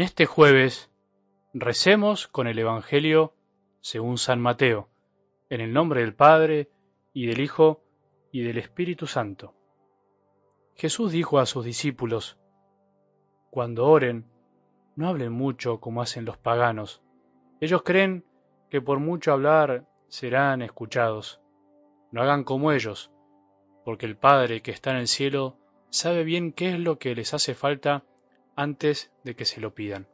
En este jueves recemos con el Evangelio según San Mateo, en el nombre del Padre, y del Hijo, y del Espíritu Santo. Jesús dijo a sus discípulos, Cuando oren, no hablen mucho como hacen los paganos. Ellos creen que por mucho hablar serán escuchados. No hagan como ellos, porque el Padre que está en el cielo sabe bien qué es lo que les hace falta antes de que se lo pidan.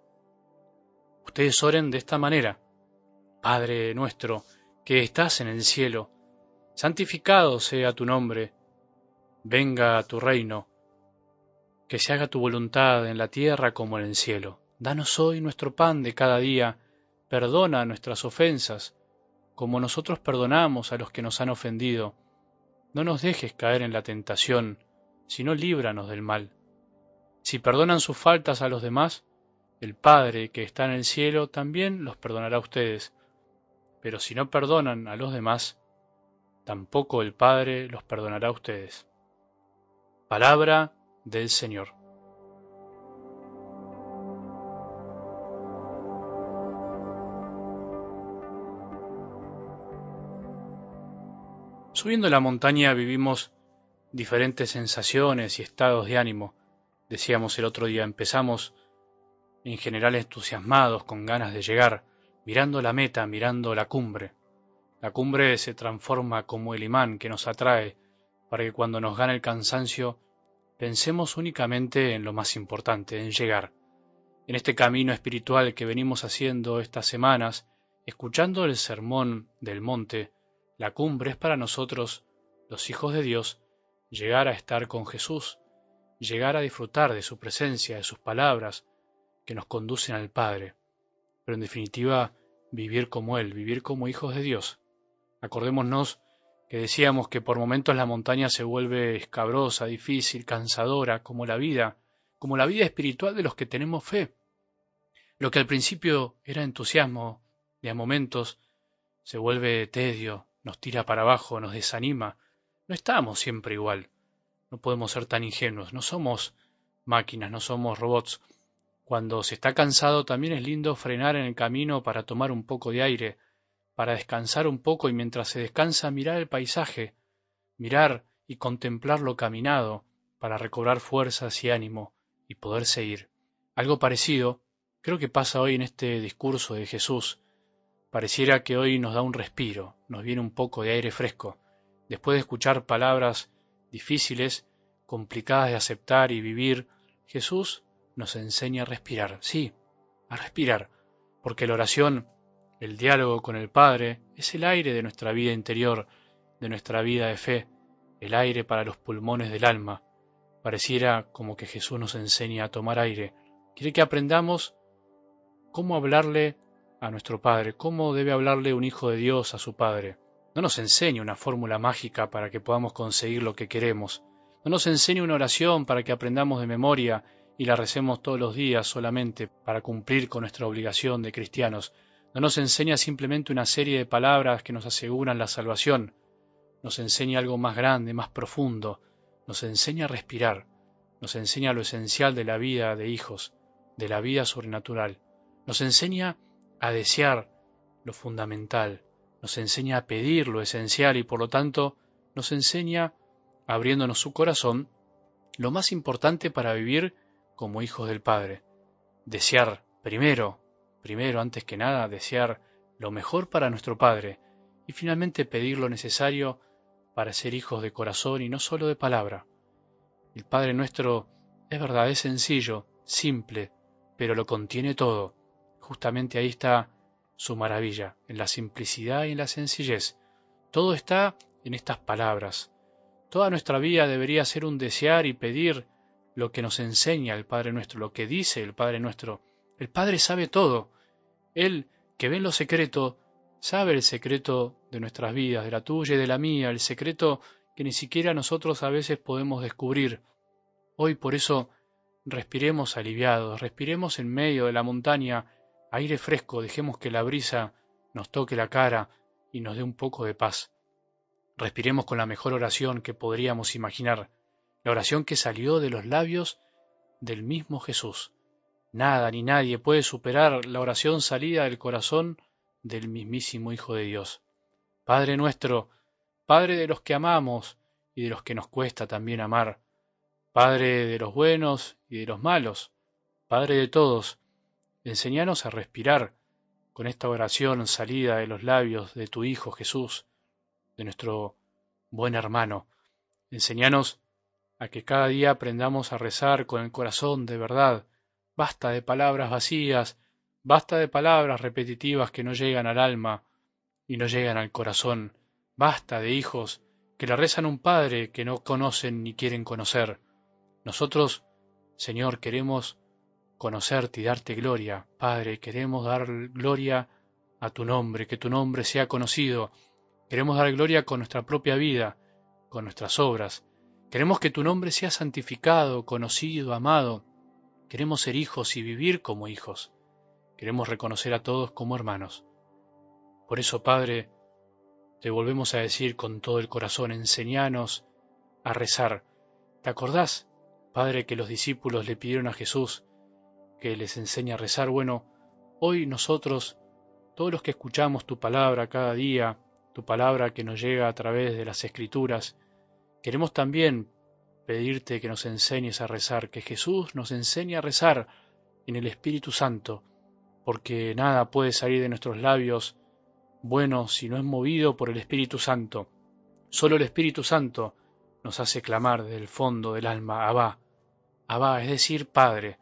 Ustedes oren de esta manera. Padre nuestro, que estás en el cielo, santificado sea tu nombre, venga a tu reino, que se haga tu voluntad en la tierra como en el cielo. Danos hoy nuestro pan de cada día, perdona nuestras ofensas, como nosotros perdonamos a los que nos han ofendido. No nos dejes caer en la tentación, sino líbranos del mal. Si perdonan sus faltas a los demás, el Padre que está en el cielo también los perdonará a ustedes. Pero si no perdonan a los demás, tampoco el Padre los perdonará a ustedes. Palabra del Señor. Subiendo la montaña vivimos diferentes sensaciones y estados de ánimo. Decíamos el otro día, empezamos en general entusiasmados, con ganas de llegar, mirando la meta, mirando la cumbre. La cumbre se transforma como el imán que nos atrae para que cuando nos gane el cansancio pensemos únicamente en lo más importante, en llegar. En este camino espiritual que venimos haciendo estas semanas, escuchando el sermón del monte, la cumbre es para nosotros, los hijos de Dios, llegar a estar con Jesús, llegar a disfrutar de su presencia, de sus palabras, que nos conducen al Padre, pero en definitiva vivir como Él, vivir como hijos de Dios. Acordémonos que decíamos que por momentos la montaña se vuelve escabrosa, difícil, cansadora, como la vida, como la vida espiritual de los que tenemos fe. Lo que al principio era entusiasmo, y a momentos se vuelve tedio, nos tira para abajo, nos desanima. No estamos siempre igual. No podemos ser tan ingenuos, no somos máquinas, no somos robots. Cuando se está cansado también es lindo frenar en el camino para tomar un poco de aire, para descansar un poco y mientras se descansa mirar el paisaje, mirar y contemplar lo caminado, para recobrar fuerzas y ánimo y poder seguir. Algo parecido creo que pasa hoy en este discurso de Jesús. Pareciera que hoy nos da un respiro, nos viene un poco de aire fresco, después de escuchar palabras difíciles, complicadas de aceptar y vivir, Jesús nos enseña a respirar, sí, a respirar, porque la oración, el diálogo con el Padre, es el aire de nuestra vida interior, de nuestra vida de fe, el aire para los pulmones del alma. Pareciera como que Jesús nos enseña a tomar aire. Quiere que aprendamos cómo hablarle a nuestro Padre, cómo debe hablarle un hijo de Dios a su Padre. No nos enseña una fórmula mágica para que podamos conseguir lo que queremos. No nos enseña una oración para que aprendamos de memoria y la recemos todos los días solamente para cumplir con nuestra obligación de cristianos. No nos enseña simplemente una serie de palabras que nos aseguran la salvación. Nos enseña algo más grande, más profundo. Nos enseña a respirar. Nos enseña lo esencial de la vida de hijos, de la vida sobrenatural. Nos enseña a desear lo fundamental. Nos enseña a pedir lo esencial y por lo tanto nos enseña, abriéndonos su corazón, lo más importante para vivir como hijos del Padre. Desear primero, primero, antes que nada, desear lo mejor para nuestro Padre y finalmente pedir lo necesario para ser hijos de corazón y no solo de palabra. El Padre nuestro es verdad, es sencillo, simple, pero lo contiene todo. Justamente ahí está su maravilla, en la simplicidad y en la sencillez. Todo está en estas palabras. Toda nuestra vida debería ser un desear y pedir lo que nos enseña el Padre nuestro, lo que dice el Padre nuestro. El Padre sabe todo. Él, que ve en lo secreto, sabe el secreto de nuestras vidas, de la tuya y de la mía, el secreto que ni siquiera nosotros a veces podemos descubrir. Hoy por eso respiremos aliviados, respiremos en medio de la montaña aire fresco, dejemos que la brisa nos toque la cara y nos dé un poco de paz. Respiremos con la mejor oración que podríamos imaginar, la oración que salió de los labios del mismo Jesús. Nada ni nadie puede superar la oración salida del corazón del mismísimo Hijo de Dios. Padre nuestro, Padre de los que amamos y de los que nos cuesta también amar, Padre de los buenos y de los malos, Padre de todos, enséñanos a respirar con esta oración salida de los labios de tu Hijo Jesús, de nuestro buen hermano. Enséñanos a que cada día aprendamos a rezar con el corazón de verdad, Basta de palabras vacías, basta de palabras repetitivas que no llegan al alma y no llegan al corazón. Basta de hijos que le rezan un padre que no conocen ni quieren conocer. Nosotros, Señor, queremos conocerte y darte gloria. Padre, queremos dar gloria a tu nombre, que tu nombre sea conocido. Queremos dar gloria con nuestra propia vida, con nuestras obras. Queremos que tu nombre sea santificado, conocido, amado. Queremos ser hijos y vivir como hijos. Queremos reconocer a todos como hermanos. Por eso, Padre, te volvemos a decir con todo el corazón, enseñanos a rezar. ¿Te acordás, Padre, que los discípulos le pidieron a Jesús que les enseñe a rezar? Bueno, hoy nosotros, todos los que escuchamos tu palabra cada día, tu palabra que nos llega a través de las escrituras, queremos también pedirte que nos enseñes a rezar, que Jesús nos enseñe a rezar en el Espíritu Santo, porque nada puede salir de nuestros labios bueno si no es movido por el Espíritu Santo. Solo el Espíritu Santo nos hace clamar del fondo del alma, Abba, Abba, es decir, Padre,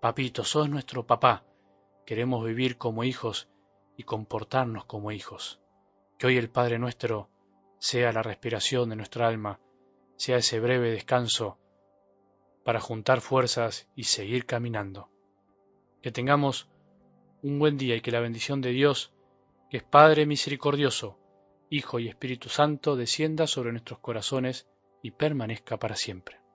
Papito, sos nuestro papá, queremos vivir como hijos y comportarnos como hijos. Que hoy el Padre nuestro sea la respiración de nuestra alma, sea ese breve descanso para juntar fuerzas y seguir caminando. Que tengamos un buen día y que la bendición de Dios, que es Padre misericordioso, Hijo y Espíritu Santo, descienda sobre nuestros corazones y permanezca para siempre.